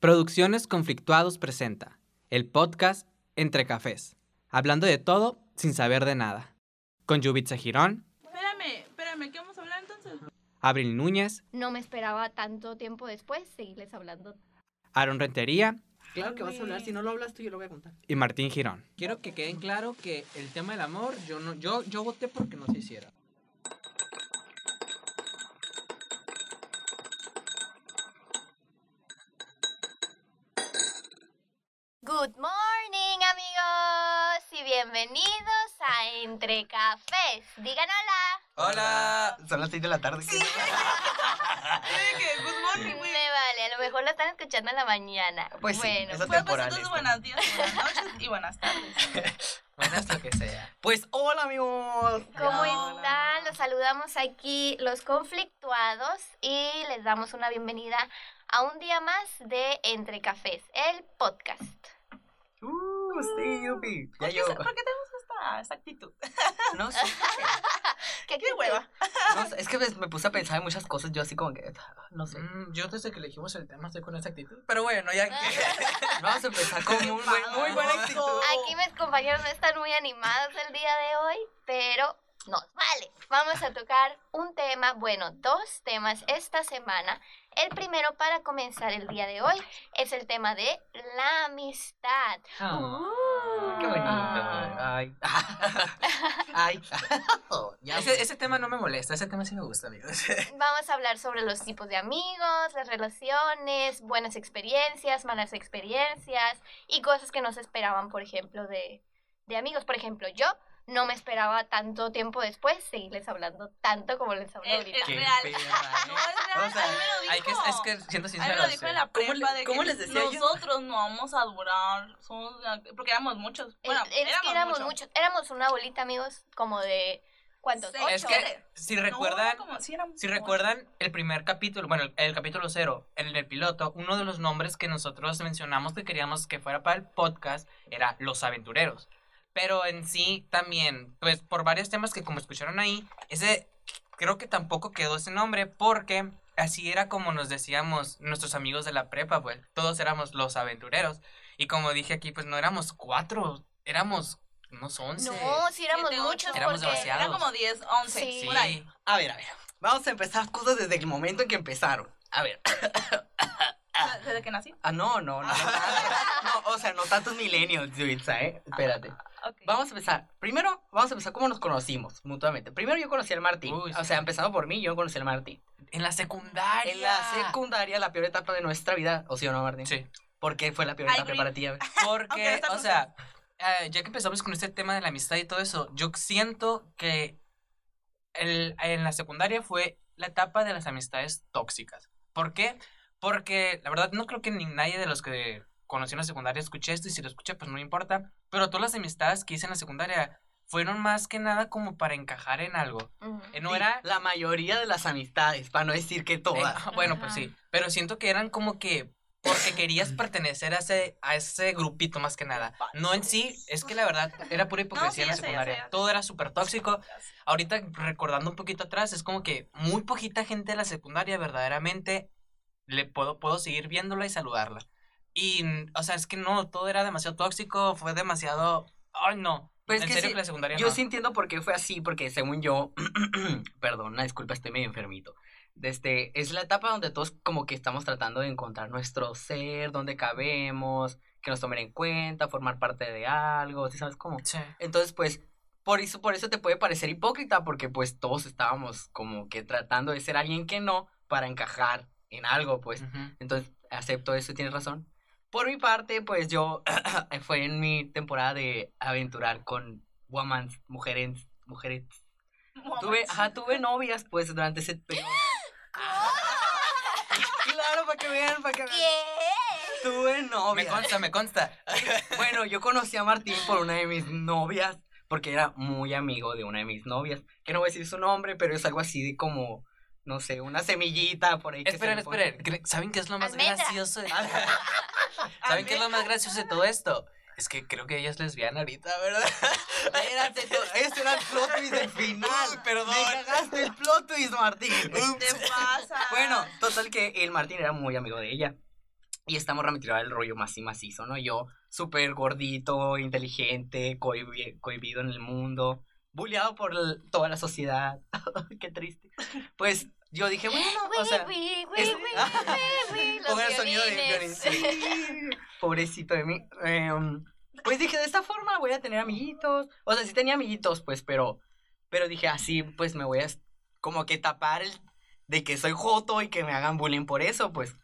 Producciones Conflictuados presenta el podcast Entre Cafés, hablando de todo sin saber de nada. Con Yubitsa Girón, Espérame, espérame, ¿qué vamos a hablar entonces? Abril Núñez, No me esperaba tanto tiempo después seguirles hablando. Aaron Rentería Claro que vas a hablar, si no lo hablas tú yo lo voy a contar. y Martín Girón. Quiero que queden claro que el tema del amor, yo no, yo, yo voté porque no se hiciera. Good morning, amigos, y bienvenidos a Entre Cafés. Digan hola. Hola. Son las 6 de la tarde. Dije, good morning, güey. Me vale, a lo mejor lo están escuchando en la mañana. Pues sí, bueno, Bueno, pues temporal entonces buenos días, buenas noches y buenas tardes. Buenas lo que sea. Pues hola amigos. ¿cómo Hola. están? Los saludamos aquí los conflictuados y les damos una bienvenida a un día más de Entre Cafés, el podcast. Uh, sí, yupi. Ya ¿Por qué, yo. por qué tenemos esta, esta actitud? No sé. ¿Qué, ¡Qué hueva! no sé, es que me, me puse a pensar en muchas cosas. Yo así como que. No sé. Mm, yo desde que elegimos el tema estoy con esa actitud. Pero bueno, ya que... Vamos a empezar con muy, buen- muy buena actitud. Aquí mis compañeros no están muy animados el día de hoy, pero nos vale. Vamos a tocar un tema, bueno, dos temas esta semana. El primero para comenzar el día de hoy es el tema de la amistad. Ah, qué bonito. Ay. Ay. Ya, ese, ese tema no me molesta, ese tema sí me gusta, amigos. Vamos a hablar sobre los tipos de amigos, las relaciones, buenas experiencias, malas experiencias y cosas que no se esperaban, por ejemplo, de, de amigos. Por ejemplo, yo no me esperaba tanto tiempo después seguirles hablando tanto como les hablo ahorita. es Qué real. perra, No, ¿eh? es real. O sea, a mí me lo dijo. Hay que, es que siendo A mí sincero, me lo dijo en la ¿Cómo prepa le- de cómo que les decía yo? nosotros no vamos a durar, somos porque éramos muchos. Bueno, es, es que éramos muchos. muchos, éramos una bolita, amigos, como de ¿cuántos? Seis. Es que si No, recuerdan, como si éramos recuerdan el primer capítulo, bueno, el, el capítulo cero, en el piloto, uno de los nombres que nosotros mencionamos que queríamos que fuera para el podcast era Los Aventureros. Pero en sí también, pues por varios temas que como escucharon ahí, ese creo que tampoco quedó ese nombre porque así era como nos decíamos nuestros amigos de la prepa, pues todos éramos los aventureros. Y como dije aquí, pues no éramos cuatro, éramos unos once. No, sí éramos Siete, muchos ocho. Éramos demasiados. Eran como 10, 11, Sí. por ahí. A ver, a ver. Vamos a empezar cosas desde el momento en que empezaron. A ver. Desde que nací. Ah, no, no, no. No, o sea, no tantos milenios, ¿eh? Espérate. Vamos a empezar. Primero, vamos a empezar cómo nos conocimos mutuamente. Primero yo conocí al Martín. Uy, O sea, empezando por mí, yo conocí al Martín. En la secundaria. En la secundaria, la peor etapa de nuestra vida. ¿O sí o no, Martín? Sí. ¿Por qué fue la peor etapa para ti? Porque, o sea, eh, ya que empezamos con este tema de la amistad y todo eso, yo siento que el- en la secundaria fue la etapa de las amistades tóxicas. ¿Por qué? Porque la verdad no creo que ni nadie de los que conocí en la secundaria escuché esto y si lo escuché pues no me importa. Pero todas las amistades que hice en la secundaria fueron más que nada como para encajar en algo. Eh, No Sí, era... La mayoría de las amistades, para no decir que eh, todas. bueno, pues sí. Pero siento que eran como que porque querías pertenecer a ese, a ese grupito más que nada. No en sí, es que la verdad era pura hipocresía en sí, la secundaria. sé, ya sé. Todo era súper tóxico. Ahorita recordando un poquito atrás, es como que muy poquita gente de la secundaria verdaderamente le puedo, puedo seguir viéndola y saludarla. Y, o sea, es que no, todo era demasiado tóxico, fue demasiado... Ay, no. Pues en que serio sí, que la secundaria Yo no. sí entiendo por qué fue así, porque según yo, perdón, una disculpa, estoy medio enfermito. Desde, es la etapa donde todos como que estamos tratando de encontrar nuestro ser, donde cabemos, que nos tomen en cuenta, formar parte de algo, ¿sí sabes cómo? Sí. Entonces, pues, por eso, por eso te puede parecer hipócrita, porque pues todos estábamos como que tratando de ser alguien que no para encajar en algo, pues. Entonces, acepto eso, tienes razón. Por mi parte, pues yo fue en mi temporada de aventurar con woman, mujeres, mujeres. Tuve, ajá, tuve novias, pues, durante ese periodo. claro, para que vean, para que vean. ¿Qué? Tuve Me novias. consta, me consta. Bueno, yo conocí a Martín por una de mis novias, porque era muy amigo de una de mis novias, que no voy a decir su nombre, pero es algo así de como, no sé, una semillita por ahí. que se Esperen, esperen. ¿Cre- ¿Saben qué es lo más Almendra. gracioso? de- ¿Saben qué es lo más gracioso de todo esto? Es que creo que ella es lesbiana ahorita, ¿verdad? Ese era el plot twist del final. Uy, perdón. Me cagaste el plot twist, Martín. ¿Qué te pasa? Bueno, total que el Martín era muy amigo de ella. Y esta morra me tiraba el rollo más y macizo, ¿no? Yo, súper gordito, inteligente, cohibi- cohibido en el mundo, bulleado por toda la sociedad. Qué triste. Pues yo dije, bueno, o sea, es- Pongan el sonido de. Pobrecito de mí. Em, pues dije, de esta forma voy a tener amiguitos. O sea, sí tenía amiguitos, pues, pero. Pero dije, así, pues me voy a como que tapar el de que soy joto y que me hagan bullying por eso, pues.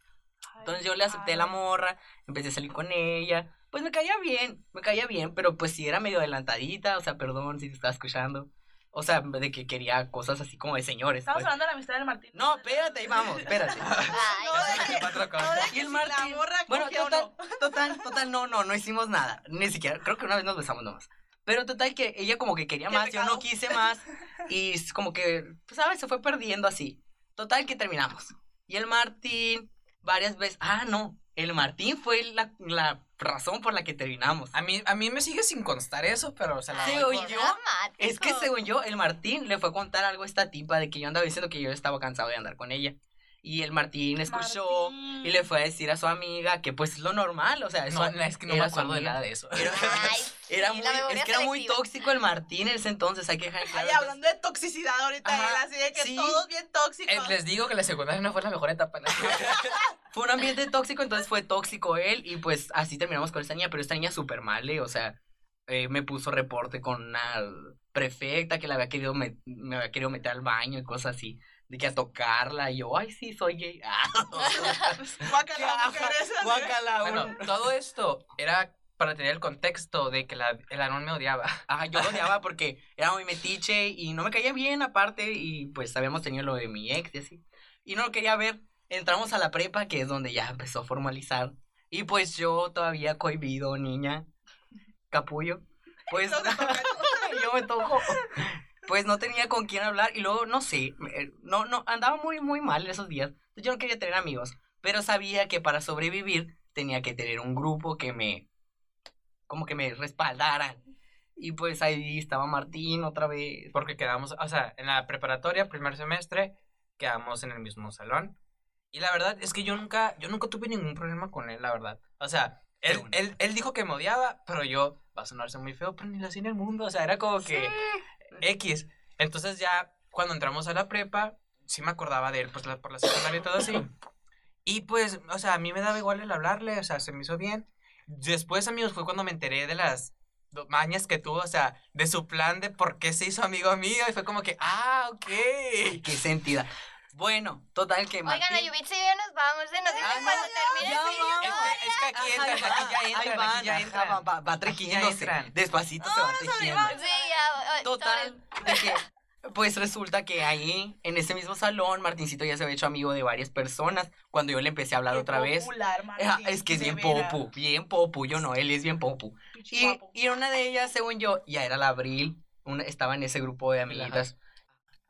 Entonces yo le acepté la morra, empecé a salir con ella. Pues me caía bien, me caía bien, pero pues sí era medio adelantadita, o sea, perdón si te estaba escuchando. O sea, de que quería cosas así como de señores. Estamos pues. hablando de la amistad del Martín. No, espérate, vamos, espérate. Ay, No, de que- no, de Y que el si Martín. La morra Bueno, total, no. total, total, no, no, no hicimos nada. Ni siquiera, creo que una vez nos besamos nomás. Pero total que ella como que quería más, yo no quise más. Y como que, pues, ¿sabes? Se fue perdiendo así. Total que terminamos. Y el Martín, varias veces, ah, no, el Martín fue la, la razón por la que terminamos. A mí, a mí me sigue sin constar eso, pero se la por- yo- dramático. Es que según yo, el Martín le fue a contar algo a esta tipa de que yo andaba diciendo que yo estaba cansado de andar con ella. Y el Martín escuchó Martín. y le fue a decir a su amiga que pues es lo normal, o sea, eso No, es que no me acuerdo de nada de eso. Era, Ay, era sí, muy, es que era muy selectiva. tóxico el Martín en ese entonces, hay que dejar claro. Ay, hablando de toxicidad ahorita, él así de que sí. todos bien tóxicos. Eh, les digo que la secundaria no fue la mejor etapa. ¿no? Fue un ambiente tóxico, entonces fue tóxico él y pues así terminamos con esta niña, pero esta niña súper mal, ¿eh? o sea, eh, me puso reporte con una prefecta que la había querido me había querido meter al baño y cosas así, de que a tocarla y yo, ay sí, soy gay. Qué Guácala, guácala, Bueno, todo esto era para tener el contexto de que la, el Aarón me odiaba. Ajá, yo lo odiaba porque era muy metiche y no me caía bien aparte y pues habíamos tenido lo de mi ex y así. Y no lo quería ver. Entramos a la prepa, que es donde ya empezó a formalizar. Y pues yo todavía cohibido, niña, capullo. Pues yo me toco. Pues no tenía con quién hablar y luego, no sé, me- no, no, andaba muy, muy mal esos días. Yo no quería tener amigos, pero sabía que para sobrevivir tenía que tener un grupo que me, como que me respaldaran. Y pues ahí estaba Martín otra vez. Porque quedamos, o sea, en la preparatoria, primer semestre, quedamos en el mismo salón. Y la verdad es que yo nunca, yo nunca tuve ningún problema con él, la verdad. O sea, él, él, él dijo que me odiaba, pero yo, va a sonarse muy feo, pero ni lo hacía en el mundo. O sea, era como que X. Entonces ya, cuando entramos a la prepa, sí me acordaba de él, pues la- por la secundaria y todo así. Y pues, o sea, a mí me daba igual el hablarle, o sea, se me hizo bien. Después, amigos, fue cuando me enteré de las mañas que tuvo, o sea, de su plan de por qué se hizo amigo mío. Y fue como que, ah, ok. Qué sentida. Bueno, total que Oigan, Martín... a Yubitsa y yo nos vamos, se nos dice Ay, cuando no, termine ya el video. vamos. Es que, es que aquí entran, aquí ya entran, ahí aquí van, ya entran. va, va, va ya entran. Despacito se va tejiendo. Sí, ya. ay, Total, de que, pues resulta que ahí, en ese mismo salón, Martincito ya se había hecho amigo de varias personas. Cuando yo le empecé a hablar Qué otra vez. popular, Ajá, Martín, Es que es bien veras. popu, bien popu, yo no, él es bien popu. Y, y una de ellas, según yo, ya era la Abril, una, estaba en ese grupo de amiguitas.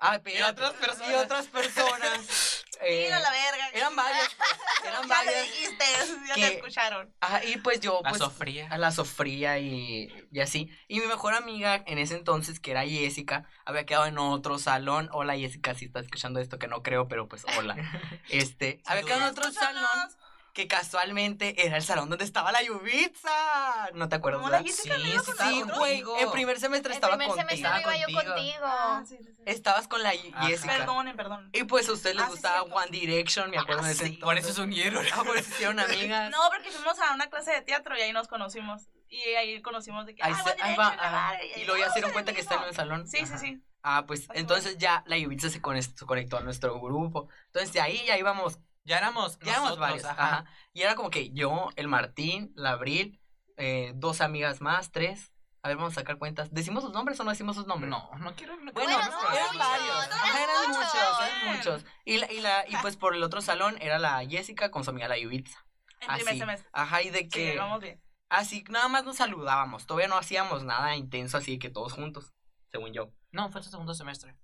Ah, pero, otras personas. Y otras personas. eh, Mira la verga. eran varias, eran Ya varias. dijiste, ya que- te escucharon. Ajá, y pues yo, La pues, sofría. a la sofría y, y así. Y mi mejor amiga en ese entonces, que era Jessica, había quedado en otro salón. Hola Jessica, si estás escuchando esto, que no creo, pero pues hola. Este, había quedado en otro salón que casualmente era el salón donde estaba la Yubitsa. ¿No te acuerdas? No, la? Jessica Sí, iba sí, con güey. contigo. En primer semestre El estaba primer contigo. semestre iba yo contigo. contigo. Ah, sí, sí, sí. Estabas con la Ajá. Jessica. Perdonen, perdón. Y pues a ustedes les Ah, gustaba. One Direction, me acuerdo Ah, de ese sí, Por eso se unieron. Ah, por eso hicieron amigas. No, porque fuimos a una clase de teatro y ahí nos conocimos. Y ahí conocimos de que. Ahí ah, se- One ahí va, madre, Y luego ya se dieron cuenta que está en el salón. Sí, sí, Ajá. sí. Ah, pues entonces ya la Yubitsa se conectó, se conectó a nuestro grupo. Entonces de ahí ya íbamos, Ya éramos ya éramos varios. ajá. Ajá. Y era como que yo, el Martín, la Abril, eh, dos amigas más, tres. A ver, vamos a sacar cuentas. ¿Decimos sus nombres o no decimos sus nombres? No, no quiero. No Bueno, no, eran muchos, varios. Ajá, eran muchos. muchos, eran muchos. Y, la, y, la, y pues por el otro salón era la Jessica con su amiga la Yubitsa. En primer Así. semestre. Ajá, y de Sí, que... vamos bien. Así, nada más nos saludábamos. Todavía no hacíamos nada intenso así que todos juntos, según yo. No, fue el segundo semestre.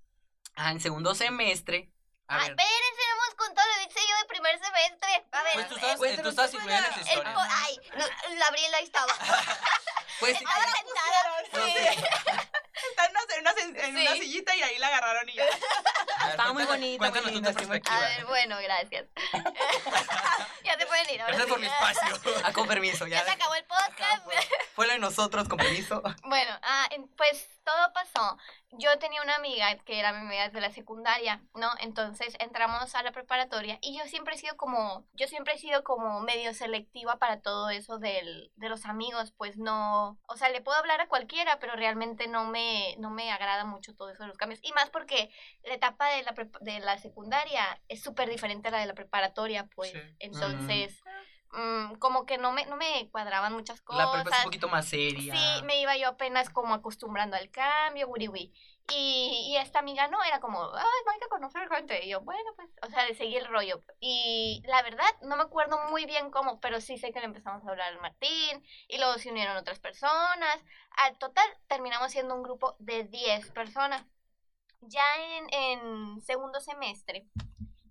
Ah, en segundo semestre. A Ay, ver, espérense, no hemos contado lo yo primer semestre. A ver, Pues tú eh, estabas, cuéntanos, tú cuéntanos. incluida en esa historia. ay, no, la Abril ahí estaba. pues Estaba sentada. No sí. en, una, en, una, en una Sí. sillita y ahí la agarraron y ya. Ver, Estaba muy bonita, Cuéntanos muy tú linda, tu sí me- A perspectiva. ver, bueno, gracias. ya te pueden ir. ahora Gracias sí. por mi espacio. Ah, con permiso, Ya ya. se acabó el podcast. Fue lo de nosotros, con permiso. Bueno, ah, pues todo pasó. Yo tenía una amiga que era mi amiga desde la secundaria, ¿no? Entonces entramos a la preparatoria y yo siempre he sido como, yo siempre he sido como medio selectiva para todo eso del, de los amigos, pues no, o sea, le puedo hablar a cualquiera, pero realmente no me, no me agrada mucho todo eso de los cambios. Y más porque la etapa de la, de la secundaria es súper diferente a la de la preparatoria, pues. Sí. Entonces, mm, como que no me, no me cuadraban muchas cosas. La prepa es un poquito más seria. Sí, me iba yo apenas como acostumbrando al cambio, wiri. Y, y esta amiga no, era como, ay, hay que conocer gente. Y yo, bueno, pues, o sea, le seguí el rollo. Y la verdad, no me acuerdo muy bien cómo, pero sí sé que le empezamos a hablar al Martín. Y luego se unieron otras personas. Al total, terminamos siendo un grupo de 10 personas. Ya en, en segundo semestre,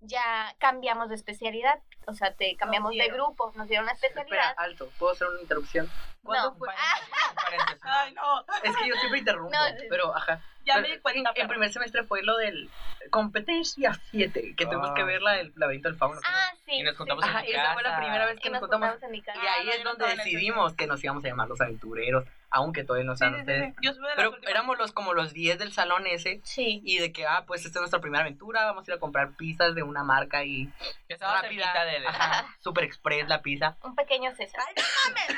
ya cambiamos de especialidad. O sea, te cambiamos de grupo, nos dieron la Espera, especialidad. alto. ¿Puedo hacer una interrupción? ¿Cuándo No. fue? Ay, no. Es que yo siempre interrumpo, No, sí. pero ajá. Ya Pero me di cuenta. En, en pero- primer semestre fue lo del competencia 7, que tuvimos Ah. que ver la del laberinto del fauno. Ah, sí. Y nos sí. juntamos en Ajá, mi esa fue la casa. primera vez Y que nos nos juntamos. juntamos en mi casa. Y ahí no, es donde decidimos que nos íbamos a llamar los aventureros, aunque todavía no Sí, saben sí, sí, ustedes. sí. De Pero últimas. éramos los como los 10 del salón ese. Sí. Y de que, ah, pues esta es nuestra primera aventura, vamos a ir a comprar pizzas de una marca y Que estaba rápida. de... Ajá, Super Express la pizza. Un pequeño César. Ay,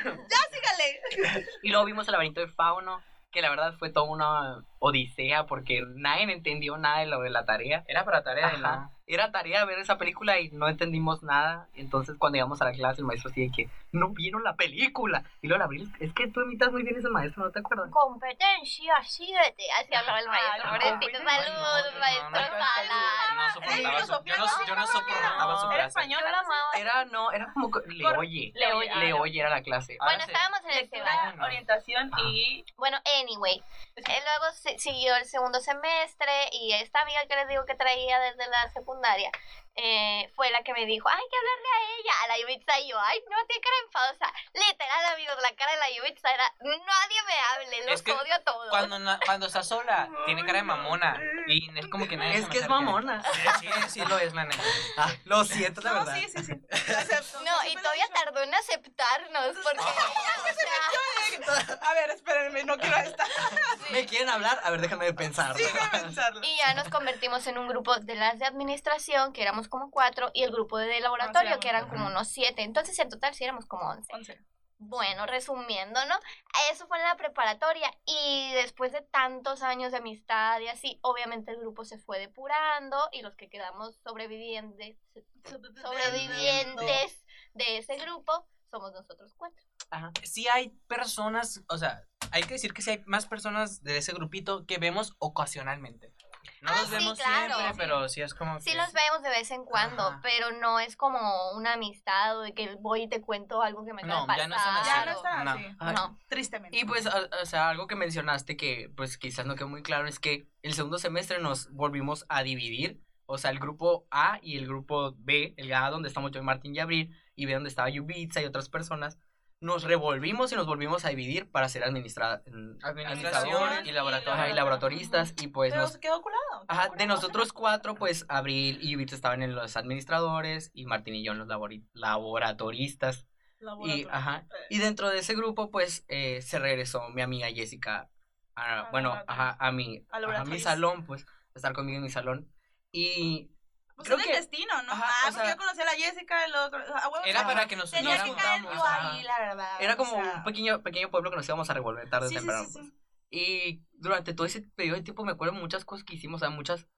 no mames. Ya sígale. Y luego vimos el laberinto del fauno, que la verdad fue toda una odisea porque nadie entendió nada de lo de la tarea. Era para tarea, Ajá. ¿no? Era tarea ver esa película y no entendimos nada. Entonces cuando íbamos a la clase el maestro decía que no vieron la película. Y luego la abrí, es que tú imitas muy bien ese maestro, ¿no te acuerdas? Competencia 7. Así hablaba el maestro. Pobrecito, saludos, maestro Sala. No soportaba Era su, yo no, soportaba su Era clase. español. Yo lo amaba. Era, no, era como, que- le oye. Le oye. Le oye era la clase. Bueno, estábamos en el no. orientación y. Bueno, anyway. Eh, luego si- siguió el segundo semestre y esta amiga que les digo que traía desde la secundaria secundaria eh, fue la que me dijo, hay que hablarle a ella, a la Yubitsa. Y yo, ay, no, tiene cara enfadosa. Literal, amigos, la cara de la Yubitsa era, nadie me hable, los Es que odio a todos. Cuando, cuando está sola, tiene cara de mamona. Y es como que nadie Es se me que es acerca. mamona. Sí, sí, sí lo es, la neta. Ah, lo siento, la No, verdad. sí, sí, sí. Acepto. No, y todavía tardó en aceptarnos porque... o sea, A ver, espérenme, no quiero estar. ¿Me quieren hablar? A ver, déjame pensar. Sí, déjame pensarlo. Y ya nos convertimos en un grupo de las de administración, que éramos como cuatro, y el grupo de laboratorio, que eran como unos siete. Entonces, en total, sí éramos como once. Once. Bueno, resumiendo, ¿no? Eso fue en la preparatoria. Y después de tantos años de amistad y así, obviamente el grupo se fue depurando y los que quedamos sobrevivientes, sobrevivientes de ese grupo somos nosotros cuatro. Ajá. Sí hay personas, o sea, hay que decir que sí hay más personas de ese grupito que vemos ocasionalmente. No Ah, los sí, vemos claro. siempre, Sí. pero sí es como Sí que- los vemos de vez en cuando, Ajá. pero no es como una amistad o de que voy y te cuento algo que me acaba No, ya no están así. Ya no está No. así. Ay, No. Tristemente. Y pues, o, o sea, algo que mencionaste que pues quizás no quedó muy claro es que el segundo semestre nos volvimos a dividir. O sea, el grupo A y el grupo B, el A donde estamos yo y Martín y Abril, y B donde estaba Yubitsa y otras personas, nos revolvimos y nos volvimos a dividir para ser administra administradores y laboratorio. ajá, y laboratoristas. Y pues Pero nos, quedó colado. Ajá, de nosotros cuatro, pues Abril y Yubitsa estaban en los administradores y Martín y yo en los labori- laboratoristas. Y, ajá, y dentro de ese grupo, pues, eh, se regresó mi amiga Jessica, a, Al bueno, ajá, a mi, a mi salón, pues, estar conmigo en mi salón. Y Pues creo es que- el destino, ¿no? Ajá, ah, porque sea- yo conocí a la Jessica a huevo, Era o sea, para que nos Tenía nos que caer yo ahí, la verdad. era o como sea, un pequeño, pequeño pueblo que nos íbamos a revolver tarde o Sí, sí, temprano. sí, pues. sí. Y durante todo ese periodo de tiempo me acuerdo de muchas cosas que hicimos, o sea, muchas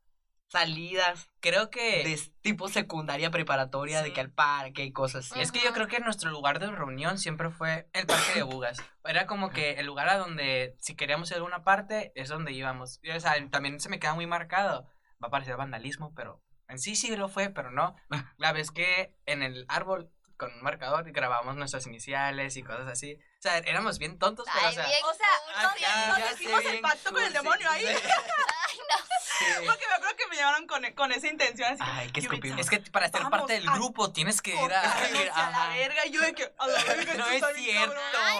salidas Creo que de tipo secundaria, preparatoria, de que al parque y cosas así. Es que yo creo que nuestro lugar de reunión siempre fue el parque de Bugas. Era como que el lugar a donde, si queríamos ir a alguna parte, es donde íbamos. Y, o sea, también se me queda muy marcado. Va a parecer vandalismo, pero en sí sí lo fue, pero no. La vez que en el árbol con un marcador grabamos nuestras iniciales y cosas así. O sea, éramos bien tontos, pero Ay, o sea... bien O sea, cursi. nos, ya- nos ya hicimos el pacto con el demonio ahí. Ay, no. Sí. Porque me acuerdo que me llamaron con, con esa intención. Así Ay, qué "Yubitsa, escupimos. Es que para ser Vamos parte del a grupo tienes que ir a... escribir, a la verga. Y yo de que, a la verga, No es cierto. cabrón. Ay,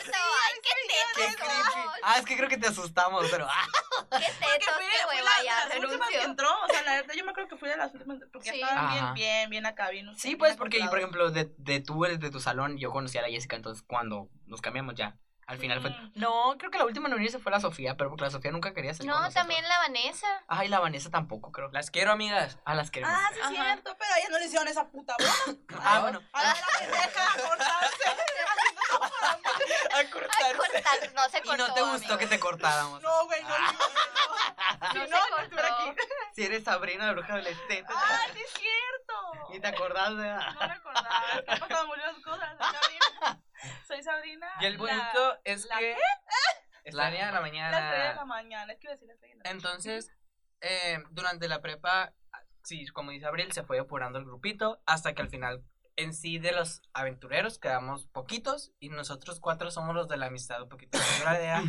cierto. Ay, qué creepy. Ah, es que creo que te asustamos, pero... ah, Qué fui, qué fui hueva, la, ya, de las últimas que entró. O sea, la verdad, yo me acuerdo que fui de las últimas. Porque Sí. estaban bien, Ajá. bien, bien acá, bien. Sí, bien pues porque, por ejemplo, de, de tú eres de tu salón, yo conocí a la Jessica, entonces cuando nos cambiamos ya, al final fue... Mm. No, creo que la última en unirse fue la Sofía, pero porque la Sofía nunca quería ser con No, también la Vanessa. Ay, la Vanessa tampoco, creo. Las quiero, amigas. Ah, las queremos. Ah, sí, es Ajá. cierto, pero a ella no le hicieron esa puta boda. Ah, bueno. A la pendeja, a cortarse. A Ay, cortar, no se Y cortó. no te gustó amigo. que te cortáramos. No, güey, no. No se no, no estuviera cortó. aquí. Si eres Sabrina, la bruja adolescente. Ah, sí es cierto. Ni te acordás de... No recordaba. que Han pasado muchas cosas. Soy Sabrina. Soy Sabrina. Y el la- bonito es ¿la que. Es la niña de la La estrella de mañana. la mañana. Es que iba a decir la estrella de la mañana. Entonces, eh, durante la prepa, sí, como dice Abril, se fue depurando el grupito hasta que al final, en sí, de los aventureros quedamos poquitos y nosotros cuatro somos los de la amistad un poquito más duradera.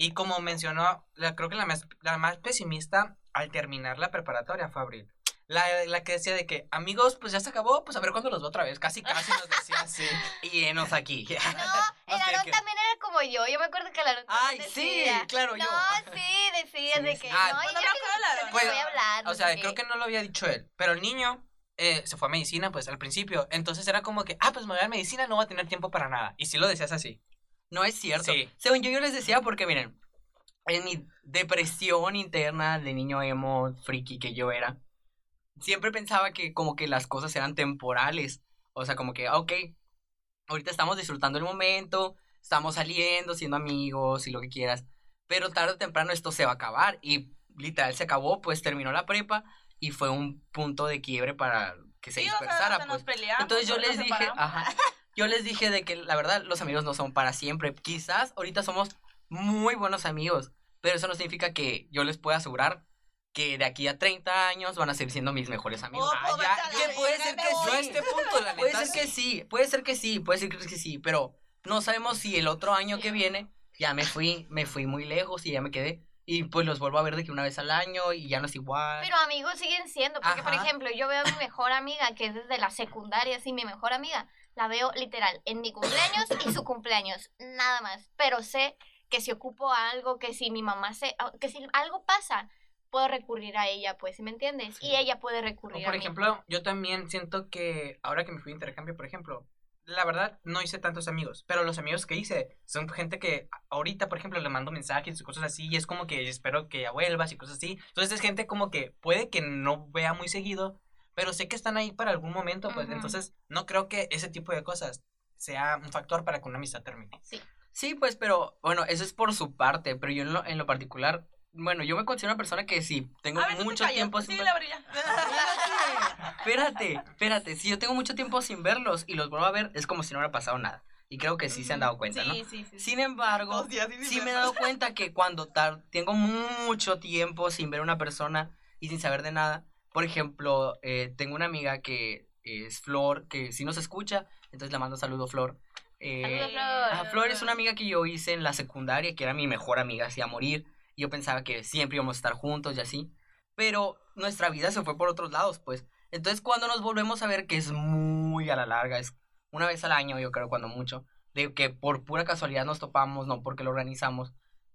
Y como mencionó, la, creo que la más, la más pesimista al terminar la preparatoria fue Abril. La, la que decía de que, amigos, pues ya se acabó, pues a ver cuándo los veo otra vez. Casi, casi nos decía así. Y enos aquí. No, el Aarón también era como yo. Yo me acuerdo que el Aarón Ay, también sí, decía. claro, yo. No, sí, decía Sí, de sí. que Ah, no, bueno, yo me que acuerdo no Aarón. voy a Pues, hablar. no O sea, creo que no lo había dicho él, pero el niño eh, se fue a medicina, pues al principio. Entonces era como que, ah, pues me voy a medicina, no voy a tener tiempo para nada. Y si lo decías así. No es cierto. Sí. Según yo, yo les decía porque, miren, en mi depresión interna de niño emo, friki que yo era, siempre pensaba que como que las cosas eran temporales. O sea, como que, ah, ok, ahorita estamos disfrutando el momento, estamos saliendo, siendo amigos y lo que quieras, pero tarde o temprano esto se va a acabar. Y literal se acabó, pues terminó la prepa y fue un punto de quiebre para que se Sí, o sea, dispersara, pues. nos peleamos, Entonces yo nos les dije, ajá, yo les dije de que la verdad los amigos no son para siempre. Quizás ahorita somos muy buenos amigos, pero eso no significa que yo les pueda asegurar que de aquí a 30 años van a seguir siendo mis mejores amigos. Oh, Ah, pues, ya, que puede ser que voy. Yo a este punto, la Puede neta, ser que sí. sí, puede ser que sí, puede ser que sí, pero no sabemos si el otro año que viene ya me fui, me fui muy lejos y ya me quedé. Y pues los vuelvo a ver de que una vez al año y ya no es igual. Pero amigos siguen siendo, porque por Ajá. ejemplo, yo veo a mi mejor amiga, que es desde la secundaria, así, mi mejor amiga, la veo literal en mi cumpleaños y su cumpleaños, nada más. Pero sé que si ocupo algo, que si mi mamá se, que si algo pasa, puedo recurrir a ella, pues, ¿sí me entiendes? Y ella puede O recurrir por a mí. ejemplo, yo también siento que ahora que me fui de intercambio, por ejemplo, la verdad no hice tantos amigos, pero los amigos que hice son gente que ahorita, por ejemplo, le mando mensajes y cosas así, y es como que espero que ya vuelvas y cosas así. Entonces es gente como que puede que no vea muy seguido, pero sé que están ahí para algún momento, pues entonces no creo que ese tipo de cosas sea un factor para que una amistad termine. Sí, pues, pero bueno, eso es por su parte, pero yo en lo, en lo particular, bueno, yo me considero una persona que sí, tengo A ver, tú te mucho callas, tiempo sin sí, ver- la brilla. Espérate, espérate, si yo tengo mucho tiempo sin verlos y los vuelvo a ver, es como si no hubiera pasado nada. Y creo que sí se han dado cuenta, ¿no? Sí, sí, sí. Sin embargo, días sí me he dado cuenta que cuando tar- tengo mucho tiempo sin ver a una persona y sin saber de nada, por ejemplo, eh, tengo una amiga que es Flor, que sí nos escucha, entonces le mando saludo, Flor. Eh, Flor. Flor es una amiga que yo hice en la secundaria, que era mi mejor amiga, así a morir. Yo pensaba que siempre íbamos a estar juntos y así. Pero nuestra vida se fue por otros lados, pues. Entonces, cuando nos volvemos a ver, que es muy a la larga, es una vez al año, yo creo, cuando mucho, de que por pura casualidad nos topamos, no porque lo organizamos,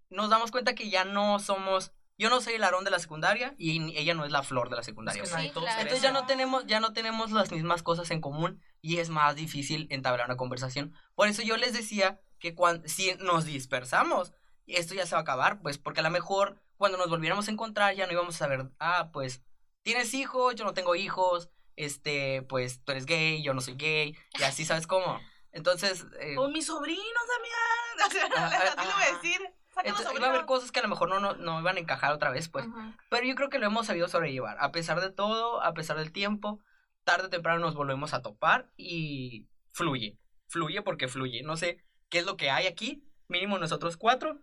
nos damos cuenta que ya no somos. Yo no soy el Aarón de la secundaria y ella no es la Flor de la secundaria. Es que Sí, claro. Entonces ya no tenemos, ya no tenemos las mismas cosas en común y es más difícil entablar una conversación. Por eso yo les decía que cuando, si nos dispersamos, esto ya se va a acabar, pues porque a lo mejor cuando nos volviéramos a encontrar ya no íbamos a saber, ah, pues, tienes hijos, yo no tengo hijos, este, pues tú eres gay, yo no soy gay, y así, ¿sabes cómo? Entonces, eh, Con mis sobrinos, amiga. O sea, Ah, así ah, lo voy a ah. decir. Entonces iba a haber cosas que a lo mejor no, no, no iban a encajar otra vez, pues. Ujú. Pero yo creo que lo hemos sabido sobrellevar. A pesar de todo, a pesar del tiempo, tarde o temprano nos volvemos a topar y fluye. Fluye porque fluye. No sé qué es lo que hay aquí. Mínimo nosotros cuatro.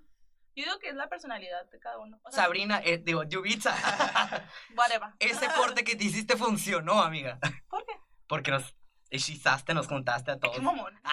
Yo digo que es la personalidad de cada uno. O sea, Sabrina, eh, digo, Yubitsa. Whatever. Ese corte que te hiciste funcionó, amiga. ¿Por qué? Porque nos hechizaste, nos juntaste a todos. Qué mamón.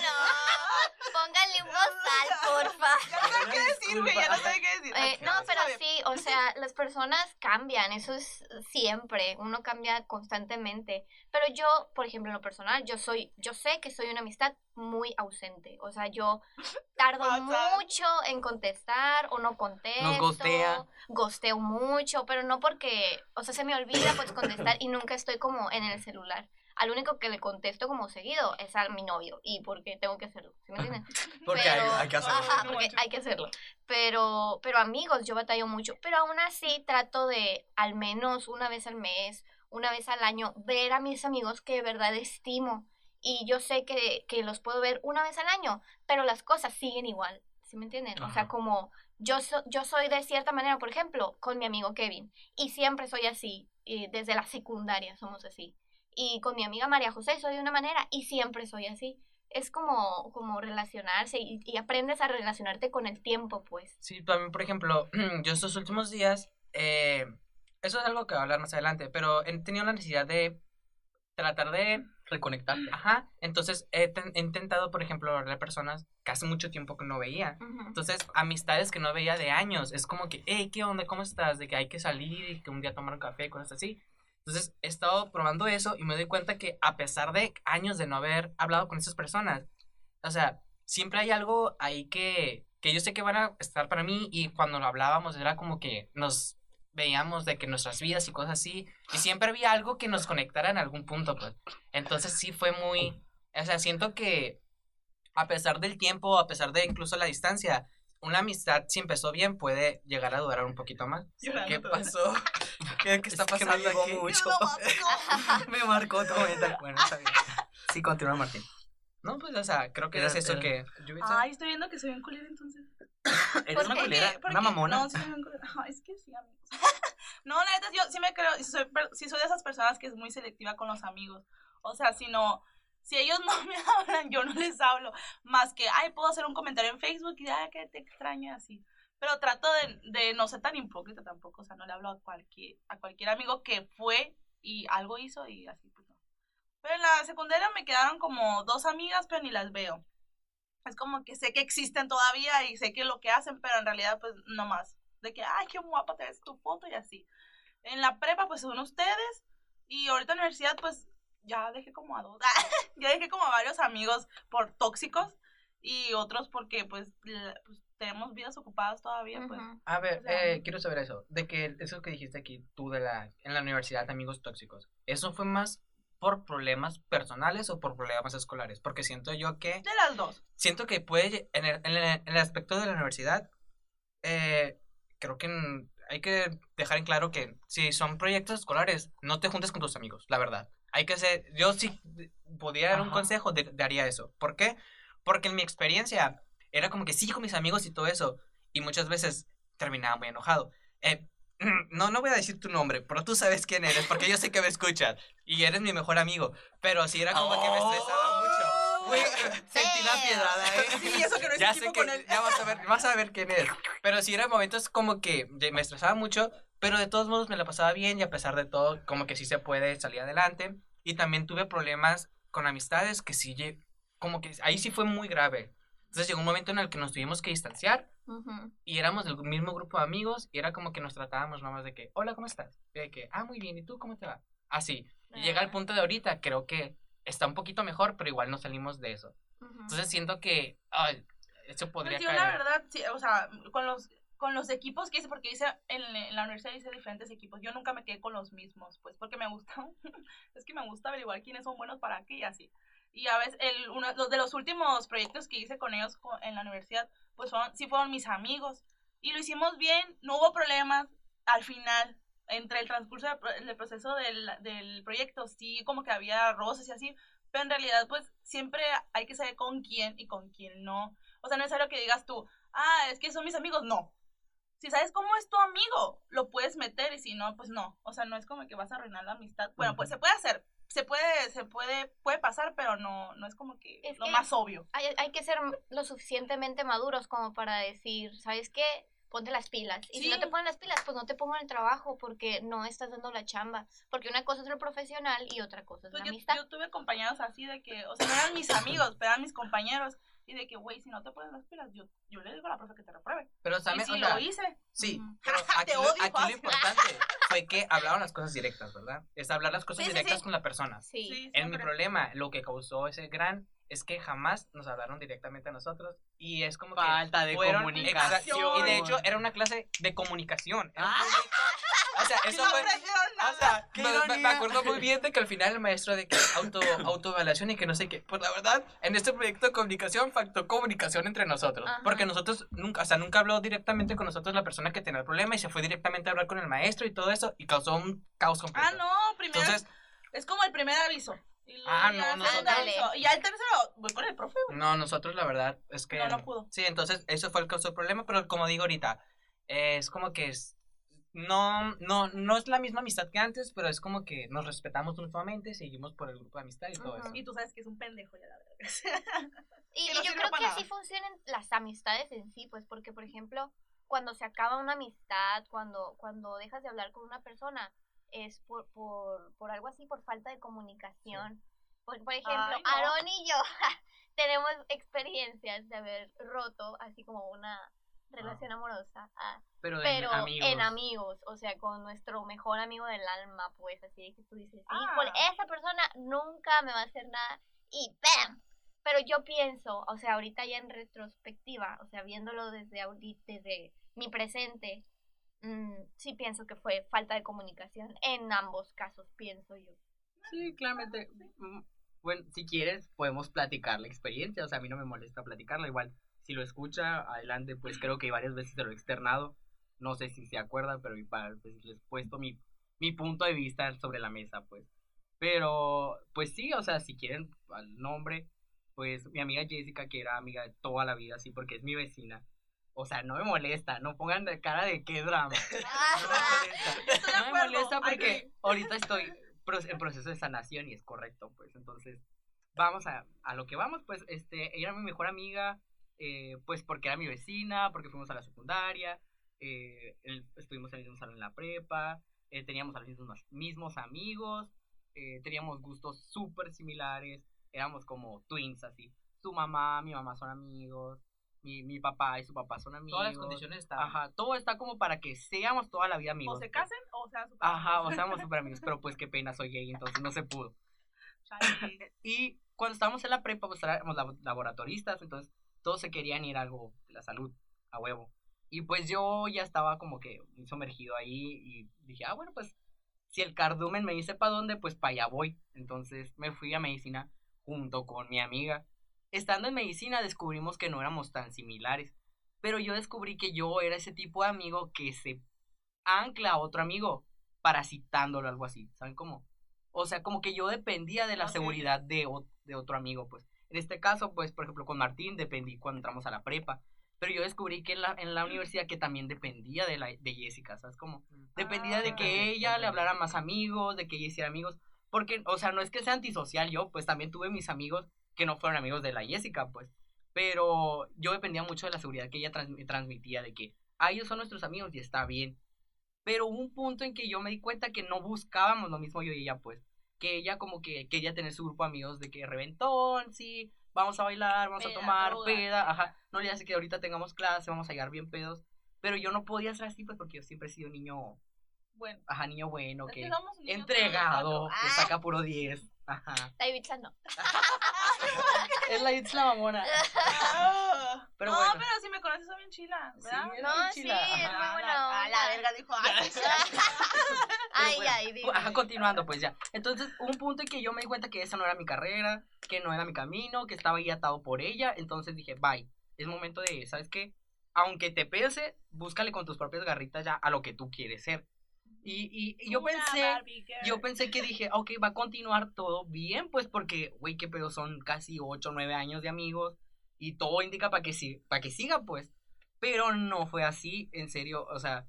No, pónganle un bozal, porfa. Ya no sé qué decir, güey. Ya no sé qué decir. Eh, no, pero sí, o sea, las personas cambian, eso es siempre, uno cambia constantemente. Pero yo, por ejemplo, en lo personal, yo soy, yo sé que soy una amistad muy ausente. O sea, yo tardo mucho en contestar o no contesto. gostea. Gosteo mucho, pero no porque, o sea, se me olvida pues contestar y nunca estoy como en el celular. Al único que le contesto como seguido es a mi novio y porque tengo que hacerlo, ¿sí me entienden? Porque hay, Pero- hay que hacerlo. Ajá, porque hay que hacerlo. Pero, pero amigos, yo batallo mucho. Pero aún así trato de al menos una vez al mes, una vez al año, ver a mis amigos que de verdad estimo. Y yo sé que, que los puedo ver una vez al año, pero las cosas siguen igual. ¿Sí me entienden? O sea, como yo, so- yo soy de cierta manera, por ejemplo, con mi amigo Kevin. Y siempre soy así. y desde la secundaria somos así. Y con mi amiga María José soy de una manera y siempre soy así es como, como relacionarse y, y aprendes a relacionarte con el tiempo, pues. Sí, también, por ejemplo, yo estos últimos días, eh, eso es algo que voy a hablar más adelante, pero he tenido la necesidad de tratar de, Reconectar. ajá, entonces he, he intentado, por ejemplo, hablar a personas que hace mucho tiempo que no veía. Ujú. Entonces, amistades que no veía de años, es como que, hey, ¿qué onda? ¿Cómo estás? De que hay que salir y que un día tomar un café, cosas así. Entonces, he estado probando eso y me doy cuenta que a pesar de años de no haber hablado con esas personas, o sea, siempre hay algo ahí que, que yo sé que van a estar para mí y cuando lo hablábamos era como que nos veíamos de que nuestras vidas y cosas así, y siempre había algo que nos conectara en algún punto, pues. Entonces sí fue muy, o sea, siento que a pesar del tiempo, a pesar de incluso la distancia, una amistad si empezó bien puede llegar a durar un poquito más. Llorando ¿Qué todo. pasó? ¿Qué, qué está Es que me pasando aquí? mucho. me marcó comentario. Bueno, está bien. Sí, continúa, Martín. No, pues, o sea, creo que Era- es eso era- que... Ay, estoy viendo que soy un culero entonces. Eres ¿Por una qué? culera, una mamona. No, sí soy un culero. Ay, es que sí, amigos. no, la neta, yo sí me creo, y soy, sí soy de esas personas que es muy selectiva con los amigos. O sea, si no, si ellos no me hablan, yo no les hablo. Más que, ay, puedo hacer un comentario en Facebook y, ay, que te extraño así. Pero trato de, de no ser tan hipócrita tampoco. O sea, no le hablo a cualquier, a cualquier amigo que fue y algo hizo y así, pues no. Pero en la secundaria me quedaron como dos amigas, pero ni las veo. Es como que sé que existen todavía y sé que lo que hacen, pero en realidad, pues, no más. De que, ay, qué guapa te ves tu foto y así. En la prepa, pues, son ustedes. Y ahorita en la universidad, pues, ya dejé como a dos. ya dejé como a varios amigos por tóxicos. Y otros porque, pues, pues, tenemos vidas ocupadas todavía, pues. A ver, O sea, eh, quiero saber eso, de que eso que dijiste aquí, tú de la, en la universidad de amigos tóxicos, ¿eso fue más por problemas personales o por problemas escolares? Porque siento yo que, De las dos. siento que puede, en el, en el, en el aspecto de la universidad, eh, creo que en- hay que dejar en claro que si son proyectos escolares, no te juntes con tus amigos, la verdad. Hay que ser, yo si podía dar un consejo, de- daría eso. ¿Por qué? Porque en mi experiencia era como que sí con mis amigos y todo eso, y muchas veces terminaba muy enojado. Eh, no, no voy a decir tu nombre, pero tú sabes quién eres, porque yo sé que me escuchas, y eres mi mejor amigo, pero sí era como que me estresaba mucho. Güey, sentí la piedrada, ¿eh? Sí, eso que no es ya sé que con él. ya vas a ver, vas a ver quién es. Pero sí eran momentos como que me estresaba mucho, pero de todos modos me la pasaba bien y a pesar de todo, como que sí se puede salir adelante. Y también tuve problemas con amistades que sí, como que ahí sí fue muy grave. Entonces llegó un momento en el que nos tuvimos que distanciar y éramos del mismo grupo de amigos y era como que nos tratábamos nomás de que, hola, ¿cómo estás? Y de que, ah, muy bien, ¿y tú cómo te va? Así. Y llega el Ah. punto de ahorita, creo que está un poquito mejor, pero igual no salimos de eso. Entonces siento que, ay, eso podría Pues yo caer. la verdad, sí, o sea, con los, con los equipos que hice, porque hice en, la universidad hice diferentes equipos, yo nunca me quedé con los mismos, pues, porque me gusta, es que me gusta averiguar quiénes son buenos para qué y así. Y a veces, uno de los últimos proyectos que hice con ellos en la universidad, pues fueron, sí fueron mis amigos. Y lo hicimos bien, no hubo problemas al final. Entre el transcurso del, pro- del proceso del, del proyecto, sí, como que había roces y así, pero en realidad, pues, siempre hay que saber con quién y con quién no. O sea, no es necesario que digas tú, ah, es que son mis amigos. No. Si sabes cómo es tu amigo, lo puedes meter y si no, pues no. O sea, no es como que vas a arruinar la amistad. Bueno, pues se puede hacer, se puede, se puede, puede pasar, pero no, no es como que Es lo que- más obvio. hay, hay que ser lo suficientemente maduros como para decir, ¿sabes qué? Ponte las pilas. Y si no te ponen las pilas, pues no te pongo en el trabajo porque no estás dando la chamba. Porque una cosa es lo profesional y otra cosa es Pues la yo, amistad. yo tuve compañeros así de que, o sea, no eran mis amigos, pero eran mis compañeros. Y de que, güey, si no te pones las pilas, yo, yo le digo a la profe que te repruebe. Pero Y también, sí o sea, lo hice. sí, pero aquí, Te lo, odio, aquí lo importante fue que hablaron las cosas directas, ¿verdad? Es hablar las cosas Sí, directas sí. con la persona. Sí. Sí, En mi problema, lo que causó ese gran es que jamás nos hablaron directamente a nosotros y es como Falta que de fueron- comunicación. Y de hecho era una clase de comunicación. Era un Ah. proyecto- o sea, eso no fue... aprendieron O nada. sea, ¡Qué me, me- me ironía! acuerdo muy bien de que al final el maestro de que auto, autoevaluación y que no sé qué. Pues la verdad, en este proyecto de comunicación faltó comunicación entre nosotros. Ajá. Porque nosotros nunca, o sea, nunca habló directamente con nosotros la persona que tenía el problema y se fue directamente a hablar con el maestro y todo eso y causó un caos completo. Ah, no, primero. Entonces, es como el primer aviso. Y Ah, ya no, nosotros-. Y ya el tercero, voy con el profe. güey. no, nosotros la verdad es que... No, no pudo. Sí, entonces eso fue el causó el problema, pero como digo ahorita, es como que es... No, no, no es la misma amistad que antes, pero es como que nos respetamos mutuamente, seguimos por el grupo de amistad y todo eso. Y tú sabes que es un pendejo ya, la verdad. Y, Que y no yo creo que nada. así funcionan las amistades en sí, pues porque, por ejemplo, cuando se acaba una amistad, cuando, cuando dejas de hablar con una persona, es por, por, por algo así, por falta de comunicación. Por, por ejemplo, Ay, no. Aaron y yo tenemos experiencias de haber roto así como una relación amorosa, ah, Pero, pero en amigos. en amigos, o sea, con nuestro mejor amigo del alma, pues así de que tú dices, Ah. híjole, esa persona nunca me va a hacer nada y ¡bam! Pero yo pienso, o sea, ahorita ya en retrospectiva, o sea, viéndolo desde ahorita, desde mi presente, mm, sí pienso que fue falta de comunicación en ambos casos, pienso yo. Sí, claramente. Mm, Bueno, si quieres, podemos platicar la experiencia. O sea, a mí no me molesta platicarla. Igual, si lo escucha, adelante, pues creo que varias veces se lo he externado. No sé si se acuerdan, pero veces les he puesto mi, mi punto de vista sobre la mesa, pues. Pero, pues sí, o sea, si quieren al nombre, pues mi amiga Jessica, que era amiga de toda la vida, sí, porque es mi vecina. O sea, no me molesta, no pongan de cara de qué drama. No me molesta. No me porque ahorita estoy en proceso de sanación y es correcto, pues. Entonces, vamos a, a lo que vamos, pues, este, ella era mi mejor amiga, eh, pues porque era mi vecina, porque fuimos a la secundaria, eh, el- estuvimos en el mismo salón en la prepa, eh, teníamos a los mismos, mismos amigos, eh, teníamos gustos súper similares, éramos como twins, así. Su mamá, mi mamá son amigos, mi, mi papá y su papá son amigos. Todas las condiciones estaban. Ajá, todo está como para que seamos toda la vida amigos. O se casen o sean super Ajá, o seamos super amigos, pero pues qué pena, soy gay, entonces no se pudo. Y cuando estábamos en la prepa, pues éramos labo- laboratoristas, entonces todos se querían ir a algo de la salud, a huevo. Y pues yo ya estaba como que muy sumergido ahí y dije, ah, bueno, pues si el cardumen me dice para dónde, pues para allá voy. Entonces me fui a medicina junto con mi amiga. Estando en medicina descubrimos que no éramos tan similares, pero yo descubrí que yo era ese tipo de amigo que se ancla a otro amigo parasitándolo, algo así, ¿saben cómo? O sea, como que yo dependía de la seguridad de, de otro amigo, pues. En este caso, pues, por ejemplo, con Martín dependí cuando entramos a la prepa. Pero yo descubrí que en la, en la universidad que también dependía de, la, de Jessica, ¿sabes cómo? Dependía de Ah. que ella le hablara más amigos, de que ella hiciera amigos. Porque, o sea, no es que sea antisocial yo, pues también tuve mis amigos que no fueron amigos de la Jessica, pues. Pero yo dependía mucho de la seguridad que ella trans- transmitía, de que, ah, ellos son nuestros amigos y está bien. Pero hubo un punto en que yo me di cuenta que no buscábamos lo mismo yo y ella, pues. Que ella como que quería tener su grupo de amigos de que reventón, sí, vamos a bailar, vamos a tomar, droga. peda, ajá. No le hace que ahorita tengamos clase, vamos a llegar bien pedos. Pero yo no podía ser así, pues, porque yo siempre he sido niño, Bueno, ajá, niño bueno, que niños entregado, que Ah. saca puro 10. Ajá. David no. Es la la mamona. Pero no, bueno. pero si me conoces soy bien chila, ¿verdad? Sí, No, bien sí, chila, es muy buena Ah, la verga dijo, ay, Ay, bueno, ay, dime. Ajá, continuando, pues ya. Entonces, un punto en que yo me di cuenta que esa no era mi carrera, que no era mi camino, que estaba ahí atado por ella. Entonces dije, bye. Es momento de, ¿sabes qué? Aunque te pese, búscale con tus propias garritas ya a lo que tú quieres ser. Y, y, y yo Una pensé, yo pensé que dije, ok, va a continuar todo bien, pues porque, güey, qué pedo, son casi 8 o 9 años de amigos y todo indica para que, sí, para que siga, pues. Pero no fue así, en serio, o sea,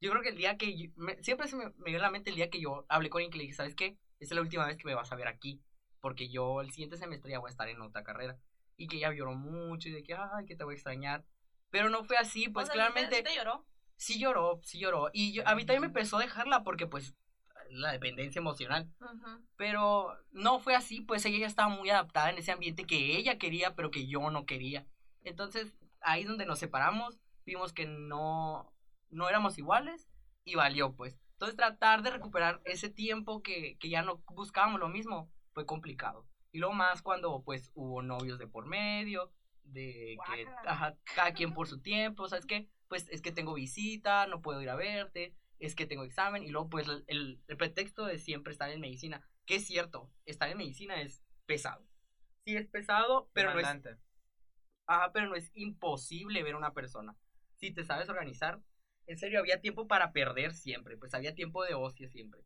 yo creo que el día que, yo- me- siempre se me, me dio a la mente el día que yo hablé con él que le dije, ¿sabes qué? Esta es la última vez que me vas a ver aquí, porque yo el siguiente semestre ya voy a estar en otra carrera. Y que ella lloró mucho y de que, ay, que te voy a extrañar. Pero no fue así, pues O sea, ¿sí te- claramente te lloró? sí lloró, sí lloró. Y yo- a mí también me empezó a dejarla porque pues la dependencia emocional. Pero no fue así, pues ella ya estaba muy adaptada en ese ambiente que ella quería, pero que yo no quería. Entonces, ahí donde nos separamos, vimos que no, no éramos iguales y valió, pues. Entonces, tratar de recuperar ese tiempo que, que ya no buscábamos lo mismo fue complicado. Y luego más cuando pues hubo novios de por medio, de que ajá, cada quien por su tiempo, ¿sabes qué? Pues es que tengo visita, no puedo ir a verte, es que tengo examen y luego pues el, el- pretexto de siempre estar en medicina, que es cierto, estar en medicina es pesado. Sí es pesado, pero no es, ajá, pero no es imposible ver a una persona. Si te sabes organizar, en serio, había tiempo para perder siempre, pues había tiempo de ocio siempre,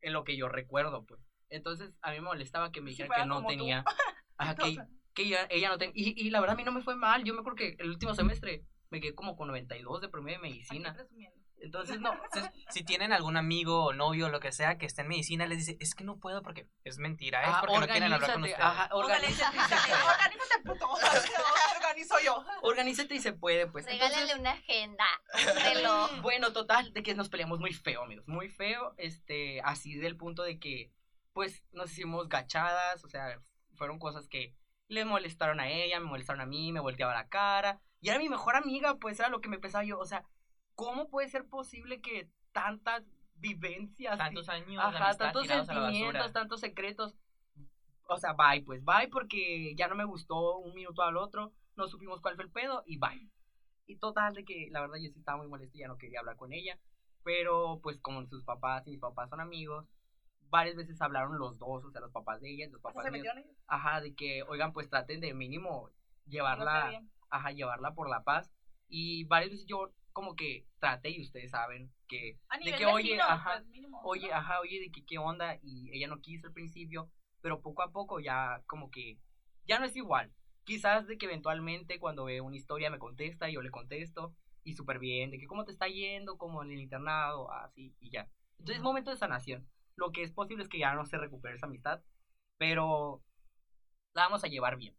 en lo que yo recuerdo, pues. Entonces a mí me molestaba que me Si dijeran fuera que no tenía, ajá, que, que ella, ella no tenía, y, y la verdad a mí no me fue mal, yo me acuerdo que el último semestre me quedé como con 92 de promedio de aquí medicina, presumiendo. Entonces no, Entonces, si tienen algún amigo o novio o lo que sea que esté en medicina, les dice, es que no puedo porque es mentira, es ajá, porque no quieren hablar con organízate, ustedes. ajá, organízate, Organízate, puto. Organizo yo. organízate y se puede, pues. Entonces, Regálenle una agenda, reloj. Bueno, total, de que nos peleamos muy feo, amigos, muy feo, este, así del punto de que, pues, nos hicimos gachadas, o sea, fueron cosas que le molestaron a ella, me molestaron a mí, me volteaba la cara, y era mi mejor amiga, pues, era lo que me pensaba yo, o sea, ¿cómo puede ser posible que tantas vivencias, Tantos años de ajá, amistad tantos sentimientos, tantos secretos, o sea, bye, pues, bye, porque ya no me gustó un minuto al otro, no supimos cuál fue el pedo, y bye. Y total, de que la verdad yo sí estaba muy molesto y ya no quería hablar con ella. Pero pues como sus papás y mis papás son amigos, varias veces hablaron los dos, o sea, los papás de ella los ¿Hasta papás metieron ellos? Ajá, de que, oigan, pues traten de mínimo llevarla, ajá, llevarla por la paz. Y varias veces yo como que traté y ustedes saben que, A de que, oye, vecino, ajá, pues, mínimo, oye, ¿no? ajá, oye, de que qué onda, y ella no quiso al principio, pero poco a poco ya como que, ya no es igual. Quizás de que eventualmente cuando ve una historia me contesta y yo le contesto, y súper bien, de que cómo te está yendo, como en el internado, así, y ya. Entonces es momento de sanación. Lo que es posible es que ya no se recupere esa amistad, pero la vamos a llevar bien.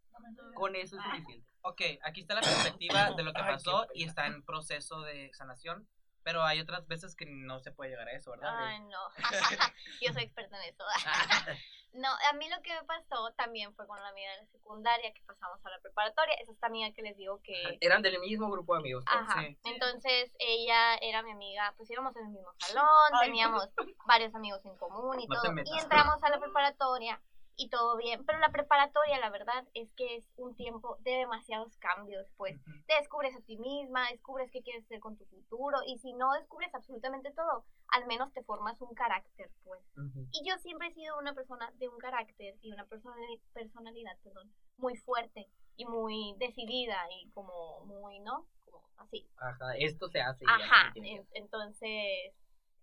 Con eso es suficiente. Ok, aquí está la perspectiva de lo que pasó y está en proceso de sanación, pero hay otras veces que no se puede llegar a eso, ¿verdad? Ay, no. Yo soy experta en eso. No, a mí lo que me pasó también fue con la amiga de la secundaria que pasamos a la preparatoria. Es esta amiga que les digo que... Eran del mismo grupo de amigos. pues. Ajá. sí. Entonces ella era mi amiga, pues íbamos en el mismo salón, Ay, teníamos varios amigos en común y No te todo. metas. Y entramos a la preparatoria y todo bien. Pero la preparatoria, la verdad, es que es un tiempo de demasiados cambios, pues. Te descubres a ti misma, descubres qué quieres hacer con tu futuro. Y si no descubres absolutamente todo, al menos te formas un carácter, pues. Y yo siempre he sido una persona de un carácter y una personali- personalidad, perdón, muy fuerte y muy decidida y como muy, ¿no? Como así. Ajá, esto se hace. ya Ajá, entonces,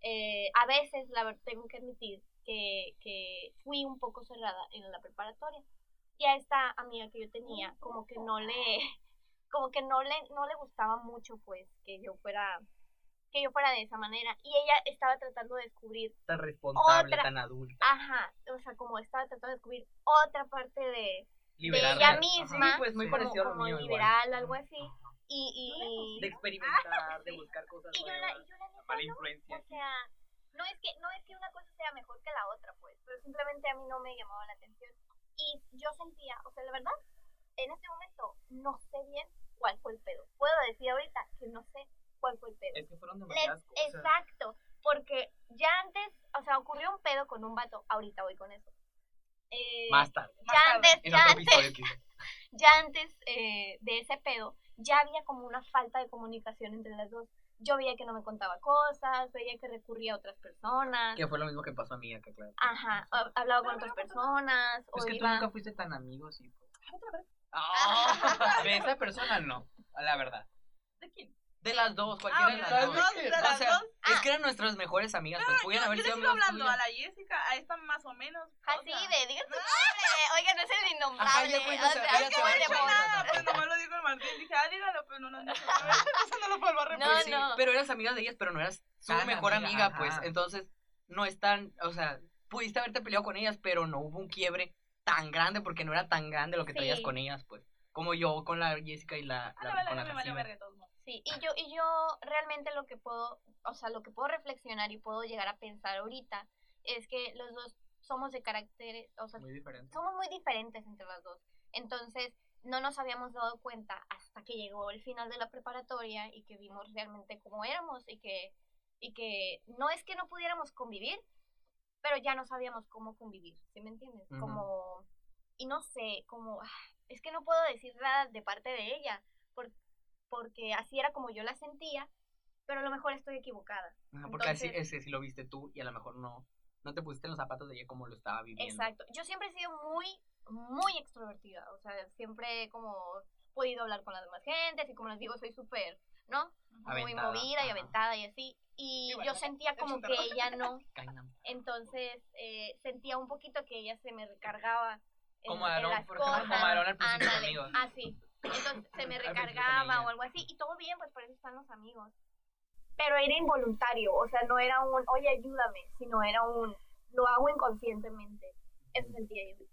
eh, a veces, la verdad, tengo que admitir que, que fui un poco cerrada en la preparatoria. Y a esta amiga que yo tenía, como que no le, como que no le, no le gustaba mucho, pues, que yo fuera, que yo fuera de esa manera. Y ella estaba tratando de descubrir tan responsable, Otra- tan adulta. Ajá, o sea, como estaba tratando de descubrir otra parte de, de ella Ajá. misma, Sí, pues muy Sí. como, parecido a lo como mío igual. liberal, algo así, Ajá. y, De y, experimentar, de buscar cosas y yo la, nuevas. y yo la neta, Mala no, influencia. o sea, no es que, no es que una cosa sea mejor que la otra, pues, pero simplemente a mí no me llamaba la atención, y yo sentía, o sea, la verdad, en este momento, no sé bien cuál fue el pedo, puedo decir ahorita que no sé cuál fue el pedo, Es que fueron demasiadas cosas. Exacto, porque ya antes, o sea, ocurrió un pedo con un vato, ahorita voy con eso. Eh, Más tarde. ya Más tarde, antes, ya antes, ya antes eh, de ese pedo, ya había como una falta de comunicación entre las dos. Yo veía que no me contaba cosas, veía que recurría a otras personas. Que fue lo mismo que pasó a mí, que claro. Ajá, ha- hablaba con otras personas. O Es que tú nunca fuiste tan amigo, sí. Otra vez. Ah, de esa persona no, la verdad. ¿De quién? De las dos, Ah, cualquiera ok, de de las dos. dos, de O las sea, dos. Es Ah. que eran nuestras mejores amigas, pues No, pudieran yo, haber yo sido les sigo hablando a tuyas. la Jessica, a esta más o menos. o Así sea, de, diga tu nombre. Oiga, no es el innombrable. Ajá, ya cuéntase, o sea, ella ¿qué se va a me no he demonios? nada, pues nomás lo dijo el Martín. Dije, ah, dígalo, pero no, no, no. Eso no lo vuelvo a repetir. No, sí, no. pero eras amiga de ellas, pero no eras su Tan mejor amiga, amiga, ajá. pues. Entonces, no es tan, o sea, pudiste haberte peleado con ellas, pero no hubo un quiebre tan grande porque no era tan grande lo que traías Sí. con ellas, pues. Como yo con la Jessica y la, Ah, la- vale, con no la me. Sí, y yo, y yo realmente lo que puedo, o sea, lo que puedo reflexionar y puedo llegar a pensar ahorita es que los dos somos de caracteres, o sea, Muy diferente. somos muy diferentes entre las dos. Entonces, no nos habíamos dado cuenta hasta que llegó el final de la preparatoria y que vimos realmente cómo éramos y que, y que no es que no pudiéramos convivir, pero ya no sabíamos cómo convivir, ¿sí me entiendes? Como y no sé, como, ah, es que no puedo decir nada de parte de ella, por- porque así era como yo la sentía, pero a lo mejor estoy equivocada. Ajá, porque así, Entonces- ese sí lo viste tú y a lo mejor no, no te pusiste en los zapatos de ella como lo estaba viviendo. Exacto. Yo siempre he sido muy, muy extrovertida. O sea, siempre como podido hablar con las demás gentes y como les digo, soy súper, ¿no? Muy movida y aventada y así. Y Y bueno, yo sentía como que ella no. Entonces eh, sentía un poquito que ella se me recargaba. En, Como en Aarón, las por ejemplo, como cosas. Aarón al principio Ándale, conmigo. Ah, sí. Entonces se me recargaba o algo así. Y todo bien, pues por eso están los amigos. Pero era involuntario. O sea, no era un, oye, ayúdame, sino era un, lo hago inconscientemente. Eso sentía yo.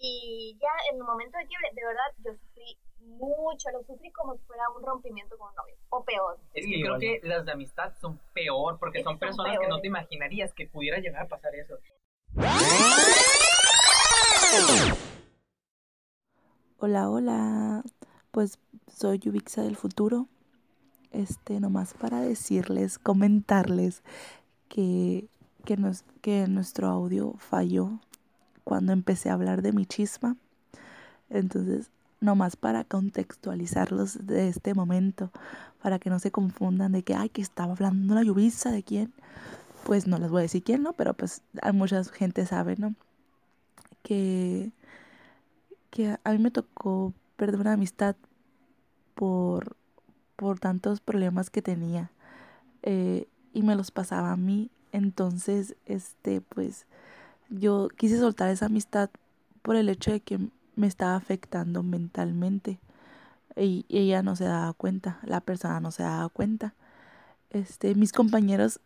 Y ya en el momento de quiebre, de verdad, yo sufrí mucho, lo sufrí como si fuera un rompimiento con un novio, o peor. Es Sí, que creo que las de amistad son peor porque Es son son personas que no te imaginarías que pudiera llegar a pasar eso. Hola, hola. Pues soy Yubixa del futuro. Este, nomás para decirles, comentarles que, que, nos, que nuestro audio falló cuando empecé a hablar de mi chisma. Entonces, nomás para contextualizarlos de este momento, para que no se confundan de que, ay, que estaba hablando la Yubixa, ¿de quién? Pues no les voy a decir quién, ¿no? Pero pues mucha gente sabe, ¿no? Que que a mí me tocó perder una amistad por, por tantos problemas que tenía eh, y me los pasaba a mí. Entonces, este, pues yo quise soltar esa amistad por el hecho de que me estaba afectando mentalmente y ella no se daba cuenta, la persona no se daba cuenta. Este, mis compañeros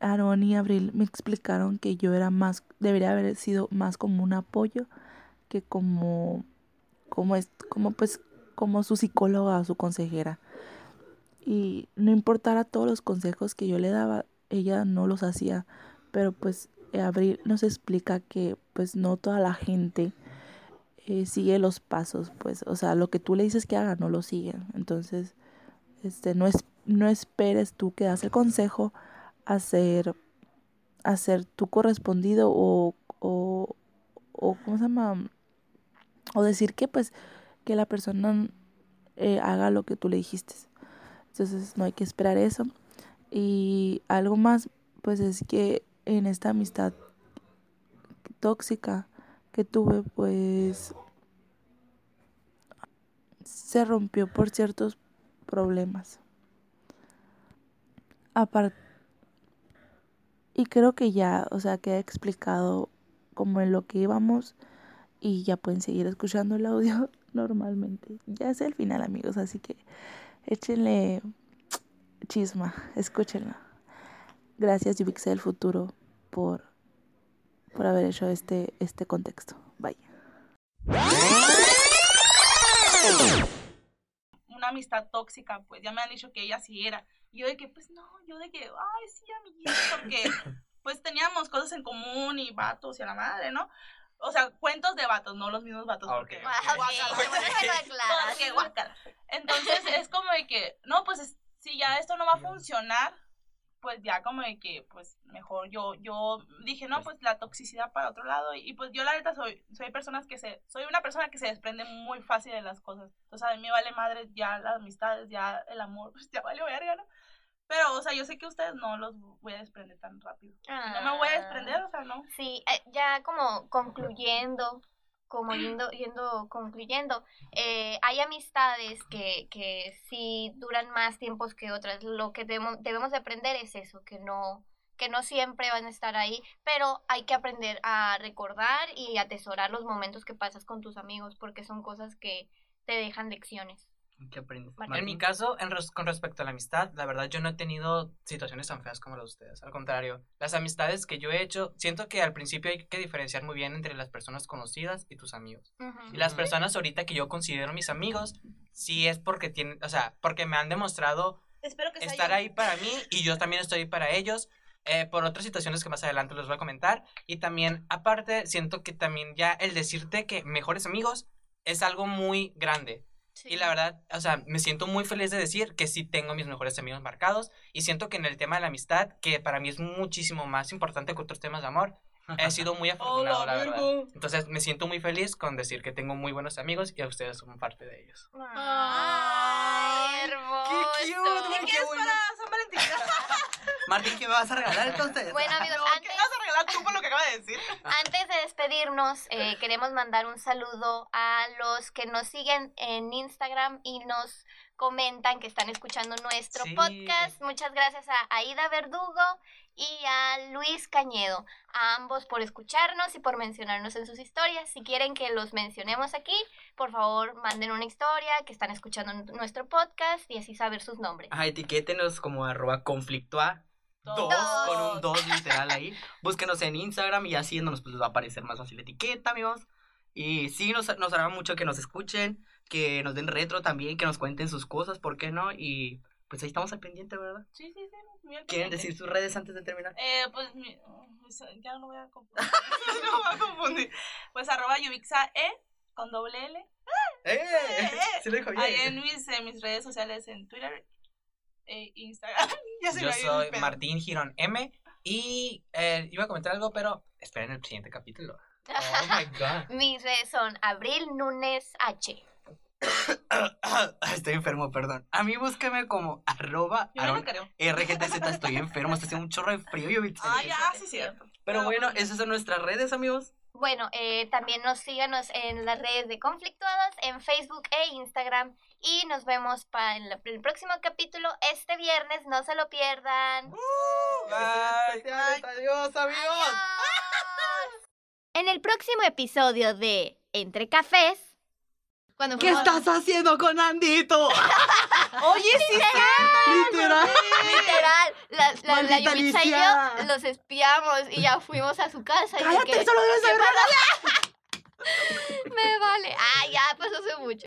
Aaron y Abril me explicaron que yo era más, debería haber sido más como un apoyo que como, como es, como pues, como su psicóloga o su consejera. Y no importara todos los consejos que yo le daba, ella no los hacía. Pero pues Abril nos explica que pues no toda la gente eh, sigue los pasos, pues, o sea, lo que tú le dices que haga, no lo siguen. Entonces, este, no es, no esperes tú que das el consejo a ser, a ser tú correspondido o, o, o ¿cómo se llama? O decir que pues que la persona eh, haga lo que tú le dijiste. Entonces no hay que esperar eso. Y algo más, pues es que en esta amistad tóxica que tuve, pues se rompió por ciertos problemas. Aparte, y creo que ya, o sea, queda explicado como en lo que íbamos y ya pueden seguir escuchando el audio normalmente. Ya es el final, amigos, así que échenle chisma, escúchenlo. Gracias, Yubixa del futuro, por, por haber hecho este, este contexto. Bye. una amistad tóxica, pues ya me han dicho que ella sí era. Y yo de que, pues no, yo de que, ay, sí, amiguito, porque pues teníamos cosas en común y vatos y a la madre, ¿no? O sea, cuentos de vatos, no los mismos vatos, Ah, porque ok. Ah, ok, guácala, qué bueno que lo aclaras. porque. Entonces es como de que, no, pues es- si ya esto no va a funcionar, pues ya como de que, pues mejor yo, yo dije, no, pues la toxicidad para otro lado. Y, y, pues yo la neta soy, soy personas que se, soy una persona que se desprende muy fácil de las cosas. O sea, a mí me vale madre ya las amistades, ya el amor, pues ya vale verga, ¿no? Pero, o sea, yo sé que ustedes no los voy a desprender tan rápido. Y no me voy a desprender, o sea, no. Sí, eh, ya como concluyendo, como yendo, yendo concluyendo, eh, hay amistades que, que sí duran más tiempos que otras. Lo que debemos, debemos de aprender es eso, que no, que no siempre van a estar ahí, pero hay que aprender a recordar y atesorar los momentos que pasas con tus amigos, porque son cosas que te dejan lecciones. ¿Qué aprendes? Martín. En mi caso, en res- con respecto a la amistad, la verdad yo no he tenido situaciones tan feas como las de ustedes. Al contrario, las amistades que yo he hecho, siento que al principio hay que diferenciar muy bien entre las personas conocidas y tus amigos. Ujú. Y las personas ahorita que yo considero mis amigos, sí es porque tienen, o sea, porque me han demostrado Espero que estar ahí para mí y yo también estoy ahí para ellos. eh, por otras situaciones que más adelante les voy a comentar. Y también, aparte, siento que también ya el decirte que mejores amigos es algo muy grande. Sí. Y la verdad, o sea, me siento muy feliz de decir que sí tengo mis mejores amigos marcados y siento que en el tema de la amistad, que para mí es muchísimo más importante que otros temas de amor, he sido muy afortunado, Hola, la verdad. Virgo. Entonces me siento muy feliz con decir que tengo muy buenos amigos y a ustedes son parte de ellos. Ay, hermoso. Qué cute, ¿Qué qué bueno. para San Valentín? Martín, ¿qué me vas a regalar entonces? Bueno, amigos, No, ¿Qué antes, vas a regalar tú por lo que acaba de decir? antes de despedirnos, eh, queremos mandar un saludo a los que nos siguen en Instagram y nos comentan que están escuchando nuestro Sí. podcast. Muchas gracias a Aida Verdugo y a Luis Cañedo, a ambos por escucharnos y por mencionarnos en sus historias. Si quieren que los mencionemos aquí, por favor, manden una historia que están escuchando nuestro podcast y así saber sus nombres. Ajá, etiquétenos como arroba conflictua. Dos, Dos. con un dos literal ahí. Búsquenos en Instagram y así nos pues, les va a aparecer más fácil la etiqueta, amigos. Y sí, nos, nos hará mucho que nos escuchen, que nos den retro también, que nos cuenten sus cosas, ¿por qué no? Y pues ahí estamos al pendiente, ¿verdad? Sí, sí, sí. muy al ¿Quieren pendiente. decir sus redes antes de terminar? Eh, pues, mi- ya no voy a confundir. no voy a confundir. Pues arroba Yubixa E con doble L. ¡Eh! Sí lo dijo bien. Ahí en mis, en mis redes sociales en Twitter Instagram. ya se Yo soy. Martín Girón M y eh, iba a comentar algo, pero esperen el siguiente capítulo. Oh my god. Mis redes son Abril Núñez H. Estoy enfermo, perdón. A mí búsqueme como arroba Yo no Aaron lo creo. RGTZ. Estoy enfermo, está haciendo un chorro de frío. Yo, Ah, ya, sí, cierto. Pero bueno, esas son nuestras redes, amigos. Bueno, eh, también nos síganos en las redes de Conflictuadas, en Facebook e Instagram. Y nos vemos para el, el próximo capítulo este viernes. No se lo pierdan. Bye. Adiós, amigos. Adiós. En el próximo episodio de Entre Cafés. Cuando ¿Qué fuimos- estás haciendo con Andito? Oye, sí, Literal. Literal, la, la, la y yo los espiamos y ya fuimos a su casa. y Cállate, que- solo debes saber Me vale. Ah, ya pasó hace mucho.